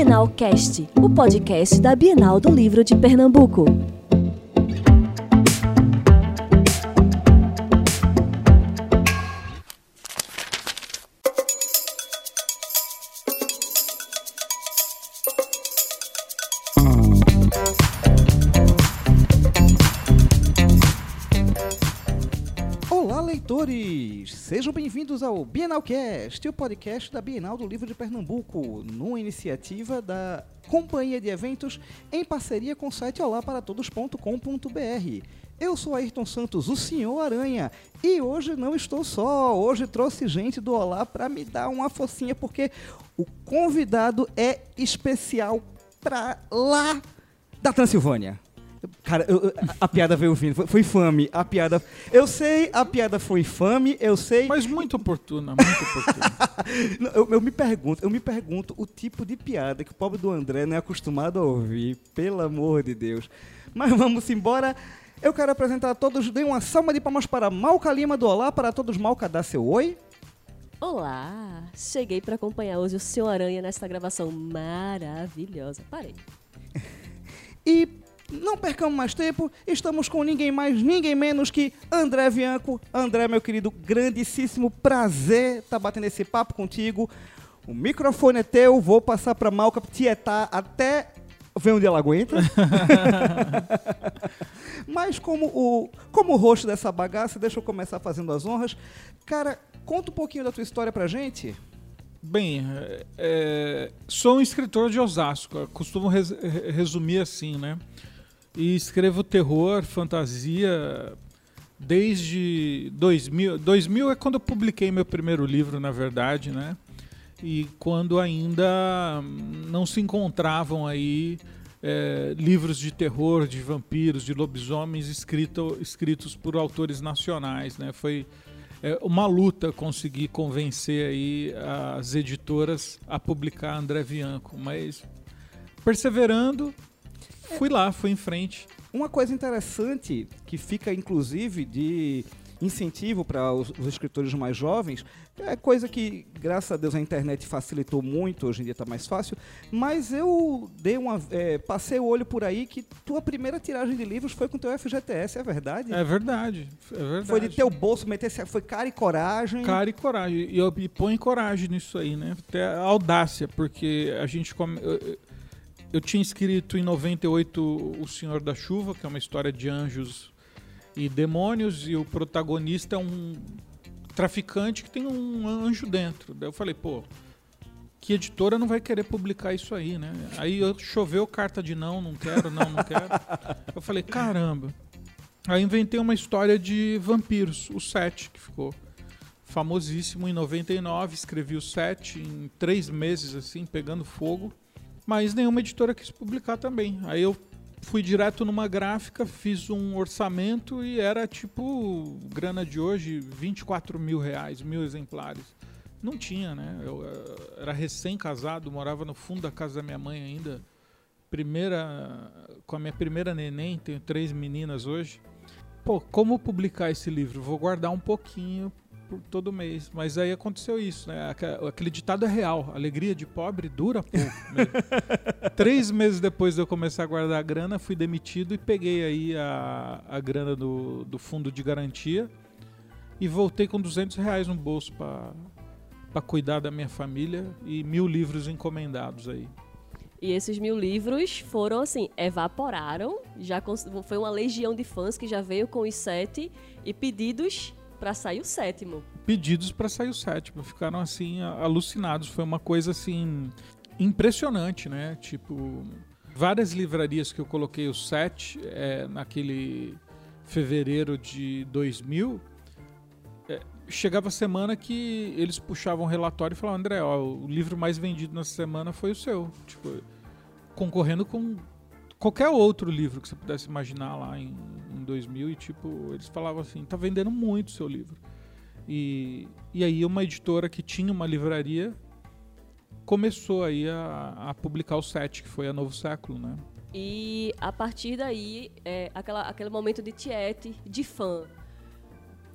Bienal Cast, o podcast da Bienal do Livro de Pernambuco. Bem-vindos ao Bienalcast, o podcast da Bienal do Livro de Pernambuco, numa iniciativa da Companhia de Eventos em parceria com o site olaparatodos.com.br. Eu sou Ayrton Santos, o Senhor Aranha, e hoje não estou só, hoje trouxe gente do Olá para me dar uma focinha, porque o convidado é especial pra lá da Transilvânia. Cara, eu- a, piada veio vindo, foi, foi infame. A piada. Eu sei, a piada foi infame, eu sei. Mas muito oportuna, muito oportuna. Não, Eu, eu me pergunto, eu me pergunto o tipo de piada que o pobre do André não é acostumado a ouvir, pelo amor de Deus. Mas vamos embora. Eu quero apresentar a todos, dê uma salva de palmas para Malca Lima do Olá, para todos Malca dá seu oi. Olá! Cheguei para acompanhar hoje o Senhor Aranha nesta gravação maravilhosa. Parei. E não percamos mais tempo, estamos com ninguém mais, ninguém menos que André Bianco. André, meu querido, grandíssimo prazer estar batendo esse papo contigo. O microfone é teu, vou passar para Malca tietar até ver onde ela aguenta. Mas como o, como o host dessa bagaça, deixa eu começar fazendo as honras. Cara, conta um pouquinho da tua história pra gente. Bem, é, é, sou um escritor de Osasco, costumo res- re- resumir assim, né? E escrevo terror, fantasia, desde 2000. 2000 é quando eu publiquei meu primeiro livro, na verdade, né? E quando ainda não se encontravam aí é, livros de terror, de vampiros, de lobisomens escrito, escritos por autores nacionais, né? Foi é uma luta conseguir convencer aí as editoras a publicar André Bianco, mas perseverando, fui lá, fui em frente. Uma coisa interessante que fica inclusive de incentivo para os, os escritores mais jovens, é coisa que, graças a Deus, a internet facilitou muito, hoje em dia está mais fácil, mas eu dei uma, é, passei o olho por aí que tua primeira tiragem de livros foi com teu FGTS, é verdade? É verdade, é verdade. Foi de teu bolso, meter, foi cara e coragem. Cara e coragem. E eu e põe coragem nisso aí, né? Até audácia, porque a gente come... eu, eu- eu tinha escrito em 98 O Senhor da Chuva, que é uma história de anjos e demônios, e o protagonista é um traficante que tem um anjo dentro. Daí eu falei, pô, que editora não vai querer publicar isso aí, né? Aí eu- choveu carta de não, não quero, não, não quero. Eu falei, caramba. Aí inventei uma história de vampiros, o 7, que ficou famosíssimo em 99. Escrevi o 7 em três meses, assim, pegando fogo. Mas nenhuma editora quis publicar também. Aí eu fui direto numa gráfica, fiz um orçamento e era tipo, grana de hoje, 24 mil reais, mil exemplares. Não tinha, né? Eu eh, era recém-casado, morava no fundo da casa da minha mãe ainda. Primeira, com a minha primeira neném, tenho três meninas hoje. Pô, como publicar esse livro? Vou guardar um pouquinho todo mês. Mas aí aconteceu isso, né? Aque- Aquele ditado é real. Alegria de pobre dura pouco. mesmo. Três meses depois de eu começar a guardar a grana, fui demitido e peguei aí a, a grana do, do fundo de garantia e voltei com 200 reais no bolso para cuidar da minha família e mil livros encomendados aí. E esses mil livros foram assim, evaporaram. Já foi uma legião de fãs que já veio com os sete e pedidos para sair o sétimo. pedidos para sair o sétimo. Ficaram assim alucinados. Foi uma coisa assim impressionante, né? Tipo, várias livrarias que eu coloquei o sete é, naquele fevereiro de 2000. é, chegava a semana que eles puxavam um relatório e falavam, André, ó, o livro mais vendido nessa semana foi o seu. Tipo, concorrendo com qualquer outro livro que você pudesse imaginar lá em, em 2000 e tipo, eles falavam assim, tá vendendo muito o seu livro. E, e aí uma editora que tinha uma livraria começou aí a, a publicar o set, que foi a Novo Século, né? E a partir daí, é, aquela, aquele momento de tiete, de fã.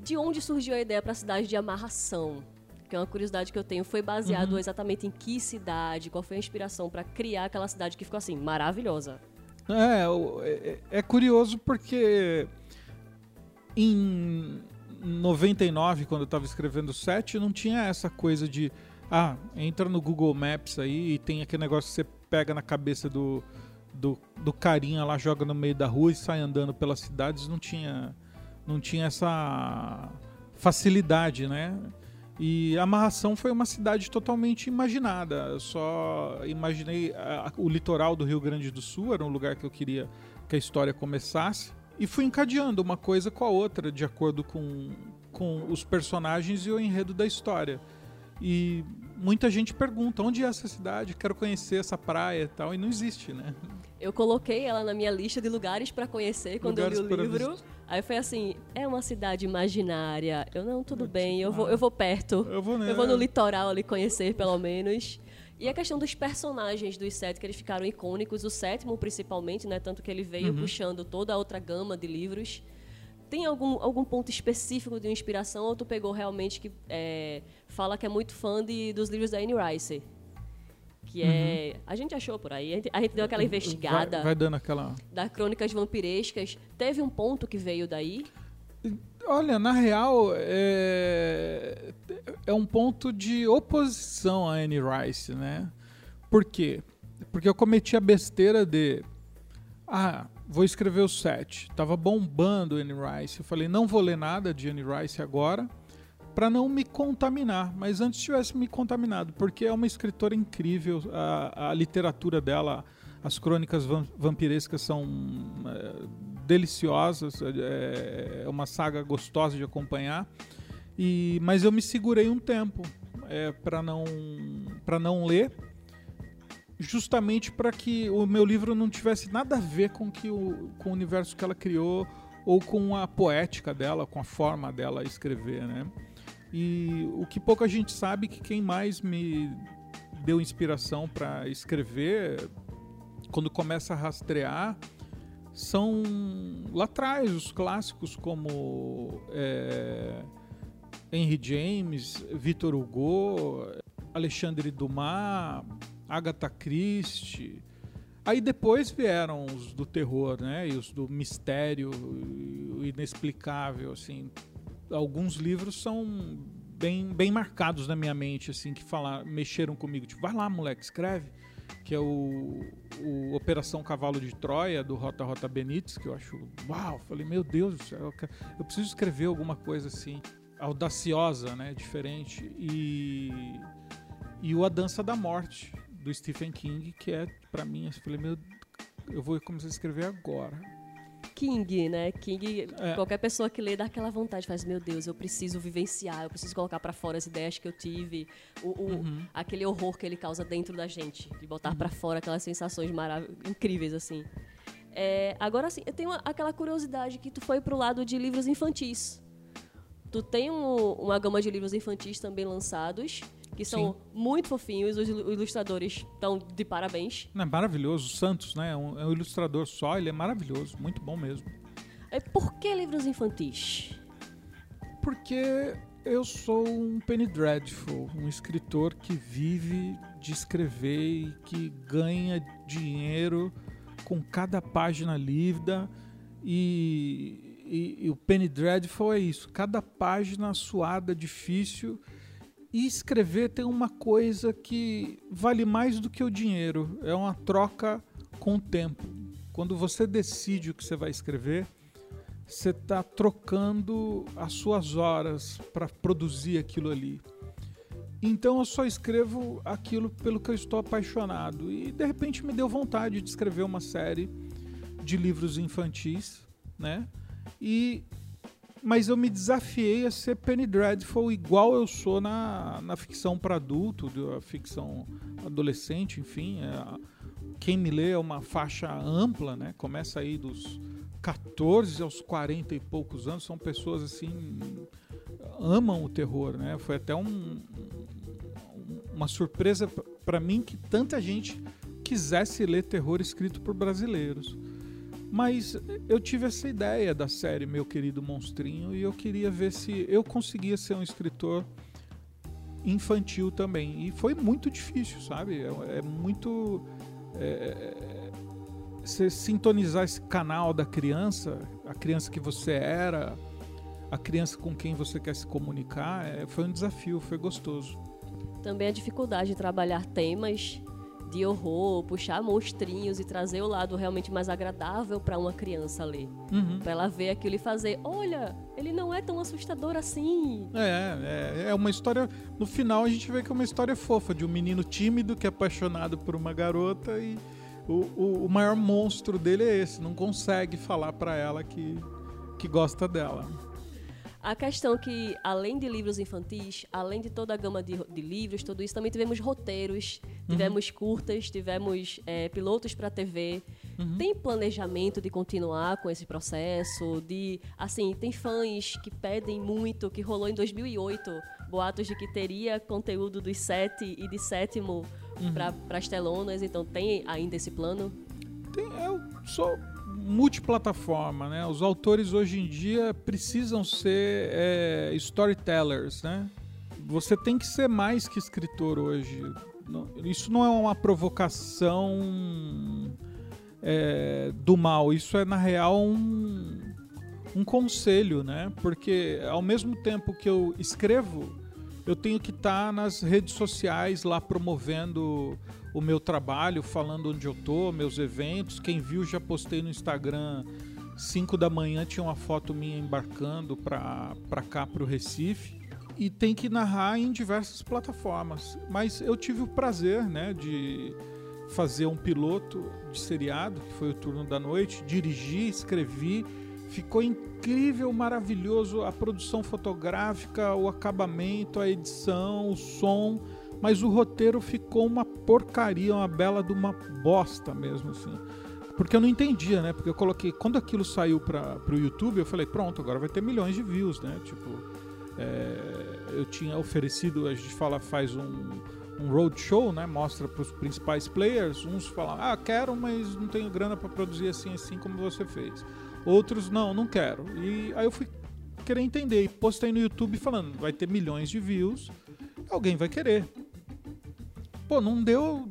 De onde surgiu a ideia para a cidade de amarração? Que é uma curiosidade que eu tenho, foi baseado uhum. exatamente em que cidade? Qual foi a inspiração para criar aquela cidade que ficou assim, maravilhosa? É, é, é curioso porque em 99, quando eu estava escrevendo o set, não tinha essa coisa de ah, entra no Google Maps aí e tem aquele negócio que você pega na cabeça do, do, do carinha lá, joga no meio da rua e sai andando pelas cidades. Não tinha, não tinha essa facilidade, né? E Amarração foi uma cidade totalmente imaginada. Eu só imaginei a, o litoral do Rio Grande do Sul, era um lugar que eu queria que a história começasse. E fui encadeando uma coisa com a outra, de acordo com, com os personagens e o enredo da história. E muita gente pergunta onde é essa cidade, quero conhecer essa praia e tal, e não existe, né? Eu coloquei ela na minha lista de lugares para conhecer quando lugares eu li o livro. Aí foi assim, é uma cidade imaginária. Eu não, tudo bem, eu vou, eu vou perto. Eu vou, né? eu vou no litoral ali conhecer pelo menos. E a questão dos personagens dos sete, que eles ficaram icônicos, o sétimo principalmente, né? Tanto que ele veio uhum. puxando toda a outra gama de livros. Tem algum, algum ponto específico de inspiração ou tu pegou realmente que é, fala que é muito fã de, dos livros da Anne Rice? Que é. Uhum. A gente achou por aí, a gente, a gente, deu aquela investigada. Vai, vai dando aquela. Das crônicas vampirescas. Teve um ponto que veio daí? Olha, na real, é, é um ponto de oposição a Anne Rice, né? Por quê? Porque eu cometi a besteira de. Ah, vou escrever o set. Tava bombando Anne Rice. Eu falei, não vou ler nada de Anne Rice agora, para não me contaminar. Mas antes tivesse me contaminado, porque é uma escritora incrível. A, a literatura dela, as crônicas vampirescas são é, deliciosas, é, é uma saga gostosa de acompanhar. E, mas eu me segurei um tempo é, para não para não ler, justamente para que o meu livro não tivesse nada a ver com que o, com o universo que ela criou ou com a poética dela, com a forma dela escrever, né? E o que pouca gente sabe que quem mais me deu inspiração para escrever, quando começa a rastrear, são lá atrás os clássicos como é, Henry James, Victor Hugo, Alexandre Dumas, Agatha Christie. Aí depois vieram os do terror, né? E os do mistério, o inexplicável, assim. Alguns livros são bem, bem marcados na minha mente, assim, que falar, mexeram comigo. Tipo, vai lá, moleque, escreve que é o, o Operação Cavalo de Troia, do Rota Rota Benítez, que eu acho, uau, falei, meu Deus do céu, eu preciso escrever alguma coisa assim, audaciosa, né, diferente, e, e o A Dança da Morte, do Stephen King, que é, para mim, eu falei, meu, eu vou começar a escrever agora, King, né? King, é. qualquer pessoa que lê dá aquela vontade, faz, meu Deus, eu preciso vivenciar, eu preciso colocar para fora as ideias que eu tive, o, o uhum. aquele horror que ele causa dentro da gente, de botar uhum. para fora aquelas sensações incríveis, assim. É, agora, assim, eu tenho uma, aquela curiosidade que tu foi pro lado de livros infantis. Tu tem um, uma gama de livros infantis também lançados que são Sim. muito fofinhos. Os ilustradores estão de parabéns. É maravilhoso. O Santos, né? É um, é um ilustrador só, ele é maravilhoso. Muito bom mesmo. É, por que livros infantis? Porque eu sou um Penny Dreadful, um escritor que vive de escrever e que ganha dinheiro com cada página lida e, e, e, o Penny Dreadful é isso, cada página suada, difícil e escrever tem uma coisa que vale mais do que o dinheiro, é uma troca com o tempo. Quando você decide o que você vai escrever, você está trocando as suas horas para produzir aquilo ali. Então eu só escrevo aquilo pelo que eu estou apaixonado. E de repente me deu vontade de escrever uma série de livros infantis, né? E mas eu me desafiei a ser Penny Dreadful igual eu sou na, na ficção para adulto, a ficção adolescente, enfim. É, quem me lê é uma faixa ampla, né? Começa aí dos 14 aos 40 e poucos anos, são pessoas assim amam o terror, né? Foi até um, uma surpresa para mim que tanta gente quisesse ler terror escrito por brasileiros. Mas eu tive essa ideia da série Meu Querido Monstrinho e eu queria ver se eu conseguia ser um escritor infantil também. E foi muito difícil, sabe? É, é muito. É, você sintonizar esse canal da criança, a criança que você era, a criança com quem você quer se comunicar, é, foi um desafio, foi gostoso. Também a dificuldade de trabalhar temas de horror, puxar monstrinhos e trazer o lado realmente mais agradável para uma criança ler. Uhum. Para ela ver aquilo e fazer: olha, ele não é tão assustador assim. É, é, é uma história. No final a gente vê que é uma história fofa de um menino tímido que é apaixonado por uma garota e o, o, o maior monstro dele é esse, não consegue falar para ela que, que gosta dela. A questão que, além de livros infantis, além de toda a gama de, de livros, tudo isso, também tivemos roteiros, tivemos uhum. curtas, tivemos é, pilotos para TV. Uhum. Tem planejamento de continuar com esse processo? De, assim, tem fãs que pedem muito, que rolou em 2008, boatos de que teria conteúdo dos sete e de sétimo uhum. para as telonas. Então, tem ainda esse plano? Tem, eu sou multiplataforma, né? Os autores hoje em dia precisam ser é, storytellers, né? Você tem que ser mais que escritor hoje. Isso não é uma provocação é, do mal, isso é na real um, um conselho, né? Porque ao mesmo tempo que eu escrevo, eu tenho que estar tá nas redes sociais lá promovendo o meu trabalho, falando onde eu tô, meus eventos. Quem viu, já postei no Instagram. 5 da manhã tinha uma foto minha embarcando para cá, para o Recife. E tem que narrar em diversas plataformas. Mas eu tive o prazer né, de fazer um piloto de seriado, que foi o Turno da Noite, dirigi, escrevi Ficou incrível, maravilhoso a produção fotográfica, o acabamento, a edição, o som, mas o roteiro ficou uma porcaria, uma bela de uma bosta mesmo assim. Porque eu não entendia, né? Porque eu coloquei, quando aquilo saiu para o YouTube, eu falei, pronto, agora vai ter milhões de views, né? Tipo, é, eu tinha oferecido, a gente fala, faz um, um roadshow, né? Mostra para os principais players. Uns falam, ah, quero, mas não tenho grana para produzir assim, assim como você fez. Outros, não, não quero. E aí eu fui querer entender e postei no YouTube falando, vai ter milhões de views, alguém vai querer. Pô, não deu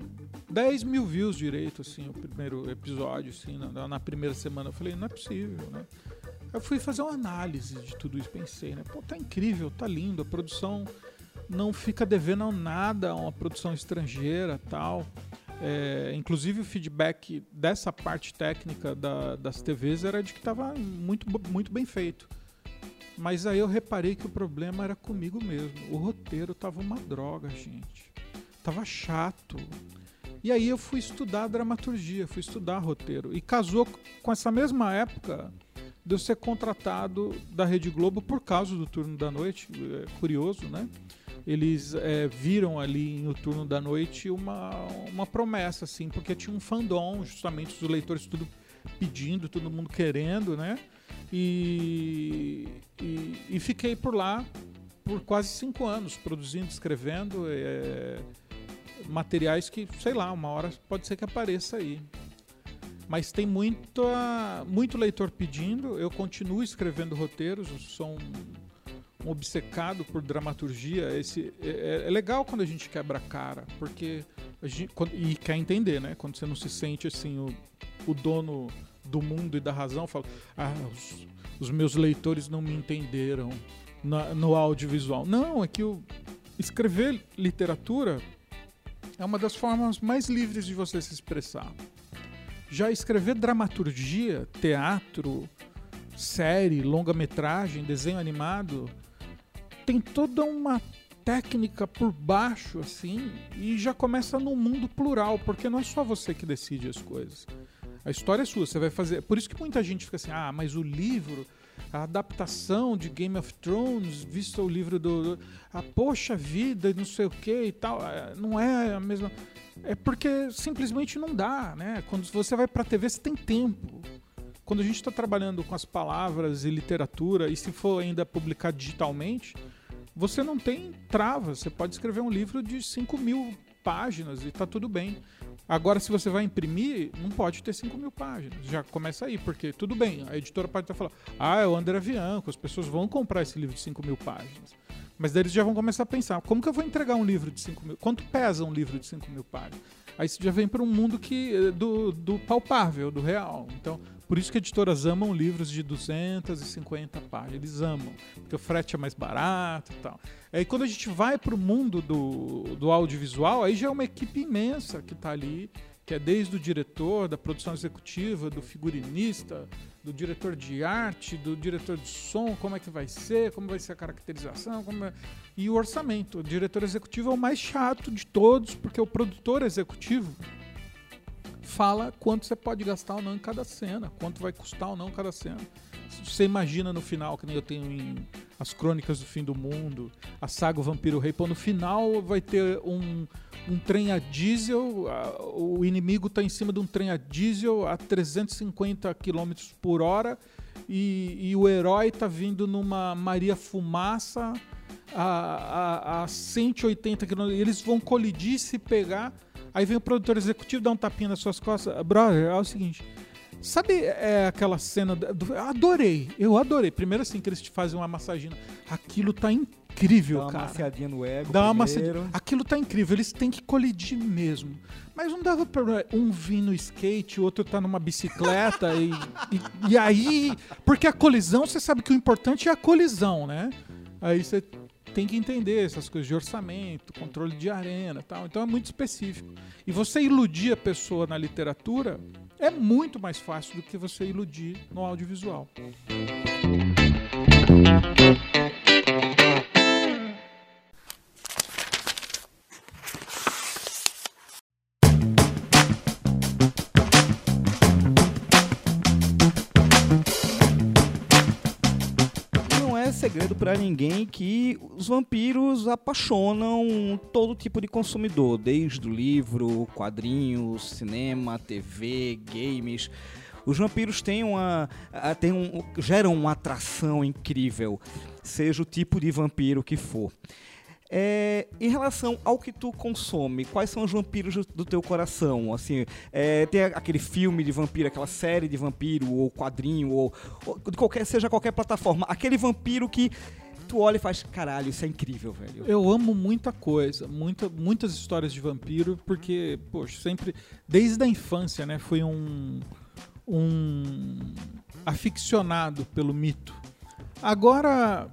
10 mil views direito, assim, o primeiro episódio, assim, na, na primeira semana. Eu falei, não é possível, né? Eu fui fazer uma análise de tudo isso, pensei, né? Pô, tá incrível, tá lindo, a produção não fica devendo nada a uma produção estrangeira tal. É, inclusive o feedback dessa parte técnica da, das TVs era de que estava muito, muito bem feito. Mas aí eu reparei que o problema era comigo mesmo. O roteiro estava uma droga, gente. Tava chato. E aí eu fui estudar dramaturgia, fui estudar roteiro. E casou com essa mesma época de eu ser contratado da Rede Globo por causa do turno da noite. É curioso, né? Eles é, viram ali no turno da noite uma, uma promessa, assim, porque tinha um fandom, justamente os leitores tudo pedindo, todo mundo querendo, né? E, e, e fiquei por lá por quase cinco anos, produzindo, escrevendo é, materiais que, sei lá, uma hora pode ser que apareça aí. Mas tem muito, muito leitor pedindo, eu continuo escrevendo roteiros, são um obcecado por dramaturgia, esse é, é, legal quando a gente quebra a cara, porque a gente, e quer entender, né? Quando você não se sente assim o, o dono do mundo e da razão, fala, ah, os, os meus leitores não me entenderam na, no audiovisual. Não, é que o, escrever literatura é uma das formas mais livres de você se expressar. Já escrever dramaturgia, teatro, série, longa-metragem, desenho animado, tem toda uma técnica por baixo, assim, e já começa no mundo plural, porque não é só você que decide as coisas. A história é sua, você vai fazer. Por isso que muita gente fica assim: ah, mas o livro, a adaptação de Game of Thrones, visto o livro do. a poxa vida, não sei o que e tal, é, não é a mesma. É porque simplesmente não dá, né? Quando você vai pra TV, você tem tempo. Quando a gente está trabalhando com as palavras e literatura, e se for ainda publicar digitalmente, você não tem trava. Você pode escrever um livro de 5 mil páginas e está tudo bem. Agora, se você vai imprimir, não pode ter 5 mil páginas. Já começa aí, porque tudo bem, a editora pode estar falando, ah, é o André Bianco, as pessoas vão comprar esse livro de 5 mil páginas. Mas daí eles já vão começar a pensar: como que eu vou entregar um livro de 5 mil? Quanto pesa um livro de 5 mil páginas? Aí você já vem para um mundo que eh, do, do palpável, do real. Então, por isso que editoras amam livros de 250 páginas. Eles amam, porque o frete é mais barato e tal. Aí quando a gente vai para o mundo do, do audiovisual, aí já é uma equipe imensa que está ali que é desde o diretor, da produção executiva, do figurinista, do diretor de arte, do diretor de som, como é que vai ser, como vai ser a caracterização, é... e o orçamento. O diretor executivo é o mais chato de todos, porque o produtor executivo fala quanto você pode gastar ou não em cada cena, quanto vai custar ou não cada cena. Você imagina no final, que nem eu tenho em As Crônicas do Fim do Mundo, a saga o Vampiro Rei, pô, no final vai ter um, um trem a diesel, o inimigo está em cima de um trem a diesel a 350 km por hora e, e o herói está vindo numa Maria Fumaça a, a, a 180 km. Eles vão colidir, se pegar. Aí vem o produtor executivo, dá um tapinha nas suas costas. Brother, é o seguinte Sabe é, aquela cena. Do, adorei, eu adorei. Primeiro assim, que eles te fazem uma massagem. Aquilo tá incrível, dá uma cara. Masseadinha no ego. Dá uma masseadinha. Aquilo tá incrível, eles têm que colidir mesmo. Mas não dava pra um vir no skate, o outro tá numa bicicleta e, e, e aí. Porque a colisão, você sabe que o importante é a colisão, né? Aí você tem que entender essas coisas de orçamento, controle de arena tal. Então é muito específico. E você iludir a pessoa na literatura é muito mais fácil do que você iludir no audiovisual. Segredo para ninguém que os vampiros apaixonam todo tipo de consumidor, desde o livro, quadrinhos, cinema, TV, games. Os vampiros têm uma, têm um, geram uma atração incrível, seja o tipo de vampiro que for. É, em relação ao que tu consome, quais são os vampiros do, teu coração? Assim, é, tem aquele filme de vampiro, aquela série de vampiro, ou quadrinho, ou, ou de qualquer, seja qualquer plataforma, aquele vampiro que tu olha e faz, caralho, isso é incrível, velho. Eu amo muita coisa, muita, muitas histórias de vampiro, porque, poxa, sempre, desde a infância, né, fui um, um aficionado pelo mito. Agora,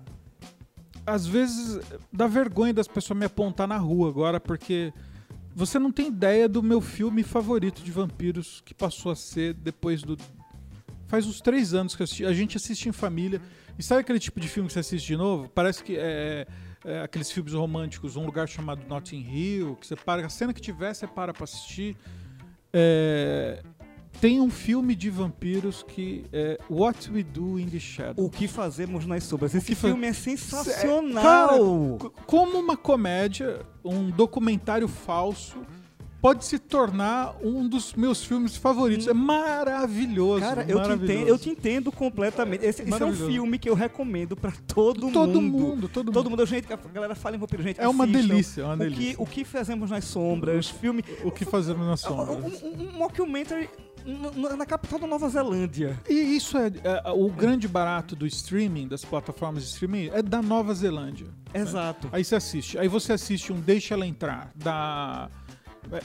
às vezes dá vergonha das pessoas me apontar na rua agora, porque você não tem ideia do meu filme favorito de vampiros que passou a ser depois do. Faz uns três anos que assisti. a gente assiste em família. E sabe aquele tipo de filme que você assiste de novo? Parece que é, é aqueles filmes românticos, um lugar chamado Notting Hill, que você para, a cena que tiver, você para pra assistir. É, tem um filme de vampiros que é What We Do in the Shadows. O que fazemos nas sombras. Esse filme é sensacional. Cara, como uma comédia, um documentário falso pode se tornar um dos meus filmes favoritos. É maravilhoso. Cara, eu, maravilhoso. Te, entendo, eu te entendo completamente. Esse, esse é um filme que eu recomendo para todo, todo mundo. mundo. Todo, todo mundo. Gente, a galera fala em vampiro, gente. É uma delícia, é uma delícia. O que, o que fazemos nas sombras, filme. O que fazemos nas sombras. Um, um, um mockumentary na capital da Nova Zelândia. E isso é, é, o grande barato do streaming, das plataformas de streaming, é da Nova Zelândia. Exato. Né? Aí você assiste. Aí você assiste um Deixa Ela Entrar, da.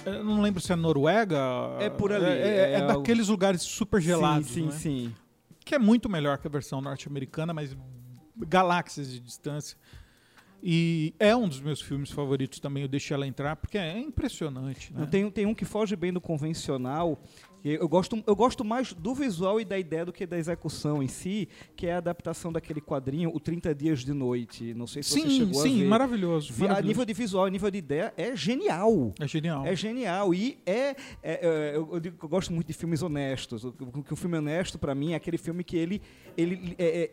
É, eu não lembro se é Noruega. É por ali. É, é, é daqueles lugares super gelados. Sim, sim, né? sim. Que é muito melhor que a versão norte-americana, mas galáxias de distância. E é um dos meus filmes favoritos também, eu deixei ela entrar, porque é impressionante. Né? Tem, tem um que foge bem do convencional. Eu gosto, eu gosto mais do visual e da ideia do que da execução em si, que é a adaptação daquele quadrinho, O 30 Dias de Noite. Não sei se sim, você chegou sim, a ver. Sim, maravilhoso, maravilhoso. A nível de visual, a nível de ideia, é genial. É genial. É genial. E é. é, é eu, eu, digo que eu gosto muito de filmes honestos. O, o, o filme honesto, para mim, é aquele filme que ele. ele é, é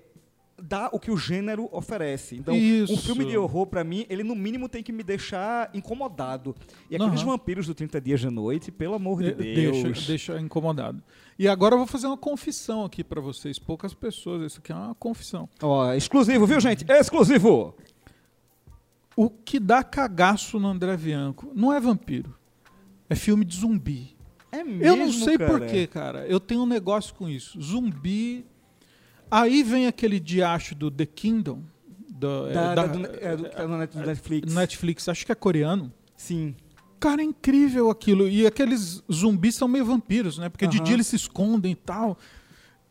dá o que o gênero oferece. Então, Isso. um filme de horror, para mim, ele no mínimo tem que me deixar incomodado. E aqueles uhum. vampiros do 30 Dias de Noite, pelo amor de, de Deus. Deixa, deixa incomodado. E agora eu vou fazer uma confissão aqui para vocês. Poucas pessoas, isso aqui é uma confissão. Ó, exclusivo, viu, gente? Exclusivo! O que dá cagaço no André Bianco não é vampiro. É filme de zumbi. É mesmo, Eu não sei porquê, cara. Eu tenho um negócio com isso. Zumbi Aí vem aquele diacho do The Kingdom, Do, é, da, da, do, é, do, tá no Netflix. Netflix, acho que é coreano. Sim. Cara, é incrível aquilo. E aqueles zumbis são meio vampiros, né? Porque de dia eles se escondem e tal.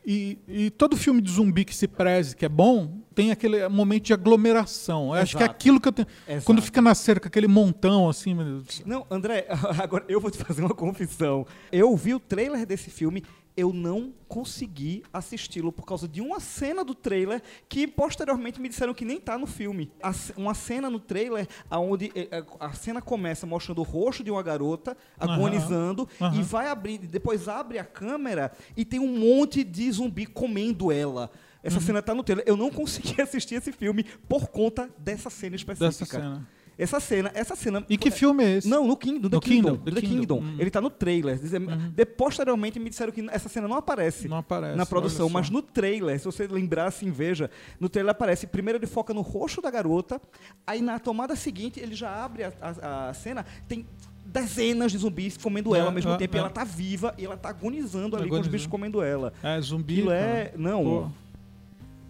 E, e, todo filme de zumbi que se preze, que é bom, tem aquele momento de aglomeração. Eu acho que é aquilo que eu tenho. Exato. Quando fica na cerca, aquele montão assim. Não, André, agora eu vou te fazer uma confissão. Eu vi o trailer desse filme eu não consegui assisti-lo por causa de uma cena do trailer que posteriormente me disseram que nem tá no filme. Uma cena no trailer onde eh, eh, a cena começa mostrando o rosto de uma garota agonizando uhum. Uhum. e vai abrir, depois abre a câmera e tem um monte de zumbi comendo ela. Essa uhum. cena tá no trailer. Eu não consegui assistir esse filme por conta dessa cena específica. Dessa cena. Essa cena, essa cena. E que filme é esse? Não, no, King, no The no Kingdom. Kingdom. The, Kingdom. Hum. Ele tá no trailer. Uhum. De, posteriormente me disseram que essa cena não aparece, não aparece na produção, mas no trailer, se você lembrar assim, veja, no trailer aparece. Primeiro ele foca no rosto da garota, aí na tomada seguinte ele já abre a, a, a cena, tem dezenas de zumbis comendo ela ao mesmo é, tempo. É. E ela tá viva e ela tá agonizando ali agonizando. com os bichos comendo ela. É, zumbi. Aquilo é. Não. Pô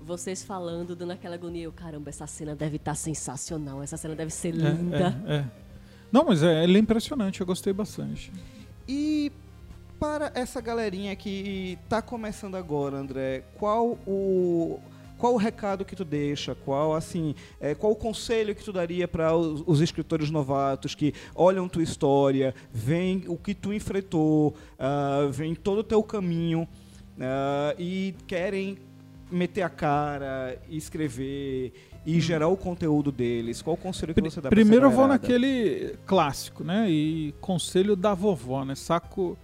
vocês falando, dando aquela agonia. Eu, caramba, essa cena deve estar tá sensacional, essa cena deve ser linda. É, é, é. Não, mas é, é impressionante, eu gostei bastante. E para essa galerinha que está começando agora, André, qual o qual o recado que tu deixa? Qual assim, é, qual o conselho que tu daria para os, os, escritores novatos que olham tua história, veem o que tu enfrentou, uh, veem todo o teu caminho uh, e querem meter a cara, escrever e gerar o conteúdo deles? Qual o conselho que você dá Primeiro eu vou naquele clássico, né? E conselho da vovó, né? Saco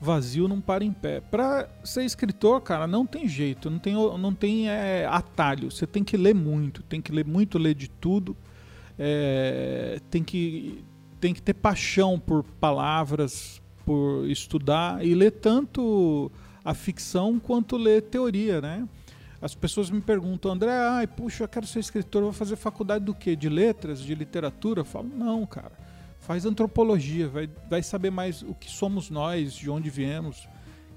vazio não para em pé. Para ser escritor, cara, não tem jeito, não tem, não tem é, atalho. Você tem que ler muito, tem que ler muito, ler de tudo. É, tem, que, tem que ter paixão por palavras, por estudar e ler tanto a ficção quanto ler teoria, né? As pessoas me perguntam, André, ai, puxa, eu quero ser escritor, vou fazer faculdade do quê? De letras, de literatura? Eu falo, não, cara. Faz antropologia, vai, vai saber mais o que somos nós, de onde viemos,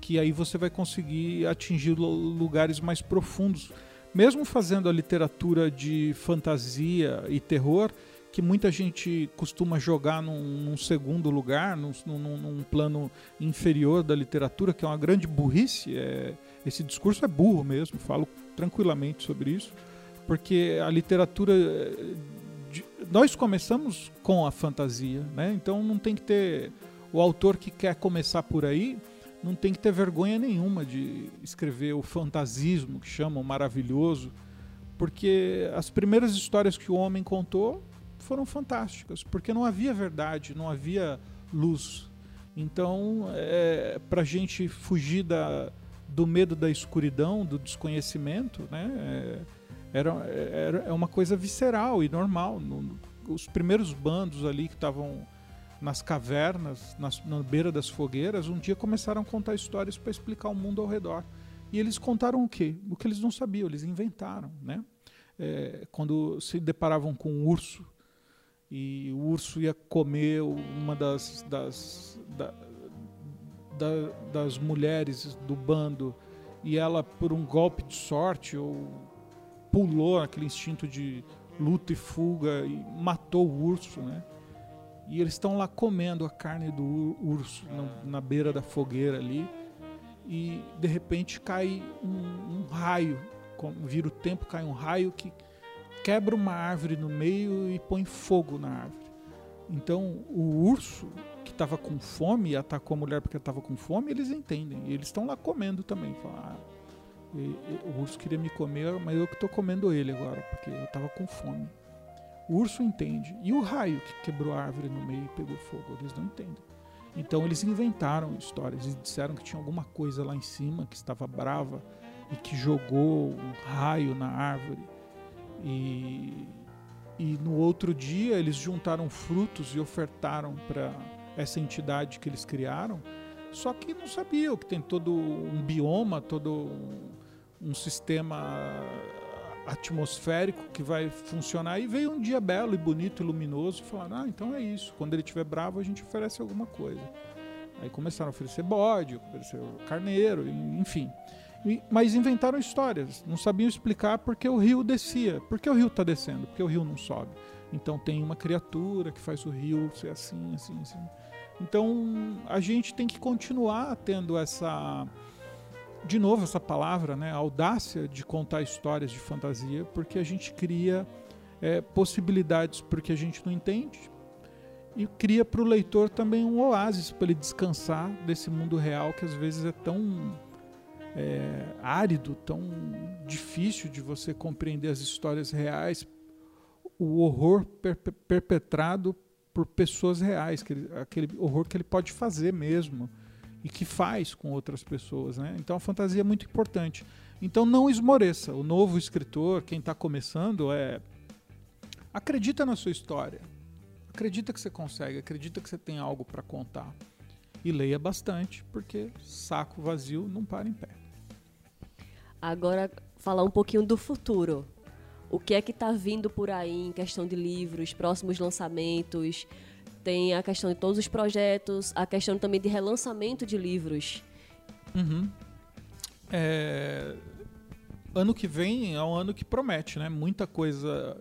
que aí você vai conseguir atingir lugares mais profundos. Mesmo fazendo a literatura de fantasia e terror, que muita gente costuma jogar num, num segundo lugar, num, num, num, plano inferior da literatura, que é uma grande burrice. É, esse discurso é burro mesmo, falo tranquilamente sobre isso, porque a literatura. De, nós começamos com a fantasia, né? então não tem que ter. O autor que quer começar por aí não tem que ter vergonha nenhuma de escrever o fantasismo, que chamam maravilhoso, porque as primeiras histórias que o homem contou foram fantásticas, porque não havia verdade, não havia luz. Então, é, para a gente fugir da, do medo da escuridão, do desconhecimento, né? É, era, era é uma coisa visceral e normal. No, os primeiros bandos ali que estavam nas cavernas, nas, na beira das fogueiras, um dia começaram a contar histórias para explicar o mundo ao redor. E eles contaram o quê? O que eles não sabiam, eles inventaram, né? É, quando se deparavam com um urso e o urso ia comer uma das, das, da, da, das mulheres do bando e ela, por um golpe de sorte, ou pulou aquele instinto de luta e fuga e matou o urso, né? E eles estão lá comendo a carne do urso na, na, beira da fogueira ali. E de repente cai um, um raio, vira o tempo, cai um raio que quebra uma árvore no meio e põe fogo na árvore. Então o urso que estava com fome e atacou a mulher porque estava com fome, eles entendem. E eles estão lá comendo também. Falam, ah, o urso queria me comer, mas eu que estou comendo ele agora, porque eu estava com fome. O urso entende. E o raio que quebrou a árvore no meio e pegou fogo, eles não entendem. Então eles inventaram histórias e disseram que tinha alguma coisa lá em cima que estava brava e que jogou um raio na árvore. E, e no outro dia eles juntaram frutos e ofertaram para essa entidade que eles criaram, só que não sabiam que tem todo um bioma, todo um, sistema atmosférico que vai funcionar. E veio um dia belo e bonito e luminoso e falaram: Ah, então é isso. Quando ele estiver bravo, a gente oferece alguma coisa. Aí começaram a oferecer bode, oferecer carneiro, enfim. mas inventaram histórias. Não sabiam explicar porque o rio descia. Por que o rio está descendo? Porque o rio não sobe. Então tem uma criatura que faz o rio ser assim, assim, assim. Então a gente tem que continuar tendo essa, de novo essa palavra, né, audácia de contar histórias de fantasia, porque a gente cria é, possibilidades porque a gente não entende e cria para o leitor também um oásis para ele descansar desse mundo real que às vezes é tão é, árido, tão difícil de você compreender as histórias reais, o horror per perpetrado por pessoas reais, ele, aquele horror que ele pode fazer mesmo e que faz com outras pessoas. Né? Então a fantasia é muito importante. Então não esmoreça. O novo escritor, quem está começando, é acredita na sua história. Acredita que você consegue, acredita que você tem algo para contar. E leia bastante, porque saco vazio não para em pé. Agora, falar um pouquinho do futuro. O que é que está vindo por aí em questão de livros, próximos lançamentos? Tem a questão de todos os projetos, a questão também de relançamento de livros. Uhum. É... Ano que vem é um ano que promete, né? Muita coisa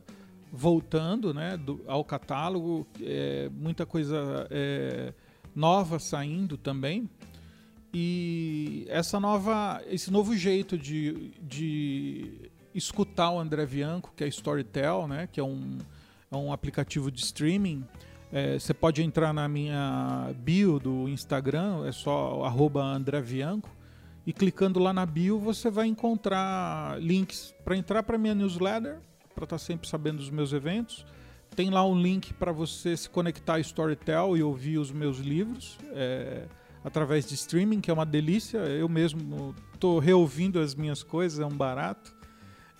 voltando né, do, ao catálogo, é, muita coisa é, nova saindo também. E essa nova, esse novo jeito de, de escutar o André Bianco, que é Storytel, né, que é um, é um aplicativo de streaming, é, você pode entrar na minha bio do Instagram, é só Bianco, e clicando lá na bio você vai encontrar links para entrar para minha newsletter, para estar tá sempre sabendo dos meus eventos. Tem lá um link para você se conectar a Storytel e ouvir os meus livros é, através de streaming, que é uma delícia. Eu mesmo estou reouvindo as minhas coisas, é um barato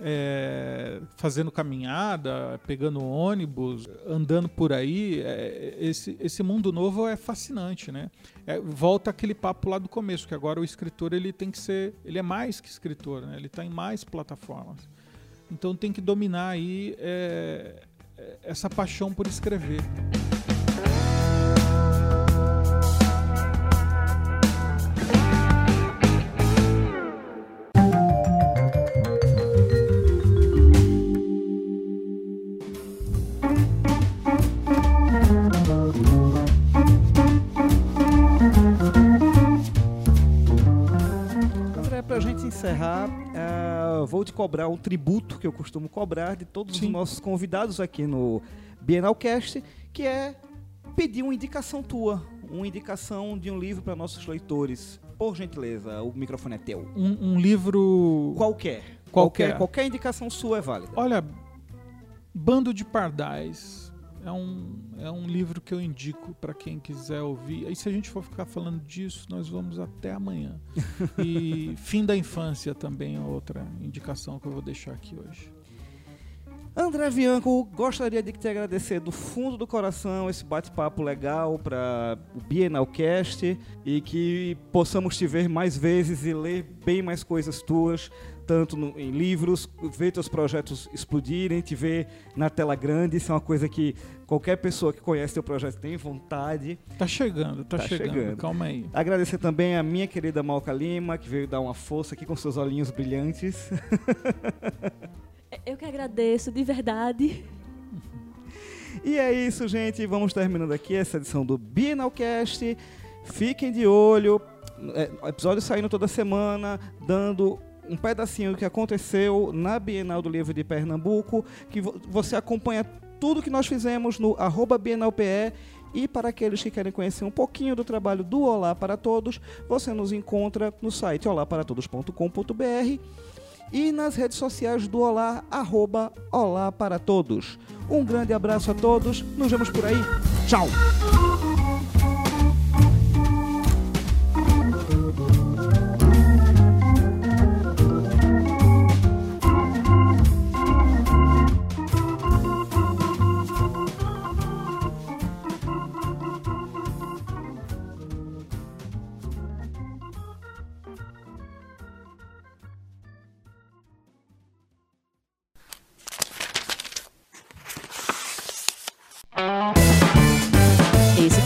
é, fazendo caminhada, pegando ônibus, andando por aí. É, esse, esse mundo novo é fascinante, né? É, volta aquele papo lá do começo, que agora o escritor ele tem que ser, ele é mais que escritor, né? Ele está em mais plataformas. Então tem que dominar aí é, é essa paixão por escrever. Vou te cobrar um tributo que eu costumo cobrar de todos Sim. os nossos convidados aqui no Bienalcast, que é pedir uma indicação tua, uma indicação de um livro para nossos leitores. Por gentileza, o microfone é teu. Um, um livro. Qualquer. Qualquer. Qualquer. Qualquer indicação sua é válida. Olha, Bando de Pardais é um, é um livro que eu indico para quem quiser ouvir. E se a gente for ficar falando disso, nós vamos até amanhã. e Fim da Infância também é outra indicação que eu vou deixar aqui hoje. André Bianco, gostaria de te agradecer do fundo do coração esse bate-papo legal para o Bienalcast e que possamos te ver mais vezes e ler bem mais coisas tuas tanto no, em livros, ver teus projetos explodirem, te ver na tela grande, isso é uma coisa que qualquer pessoa que conhece teu projeto tem vontade. Tá chegando, tá, tá chegando. chegando. Calma aí. Agradecer também a minha querida Malca Lima, que veio dar uma força aqui com seus olhinhos brilhantes. Eu que agradeço, de verdade. E é isso, gente. Vamos terminando aqui essa edição do Bienalcast. Fiquem de olho. É, episódio saindo toda semana, dando um pedacinho que aconteceu na Bienal do Livro de Pernambuco, que você acompanha tudo que nós fizemos no arroba BienalPE e para aqueles que querem conhecer um pouquinho do trabalho do Olá para Todos, você nos encontra no site olaparatodos.com.br e nas redes sociais do Olá, arroba Olá para Todos. Um grande abraço a todos, nos vemos por aí. Tchau!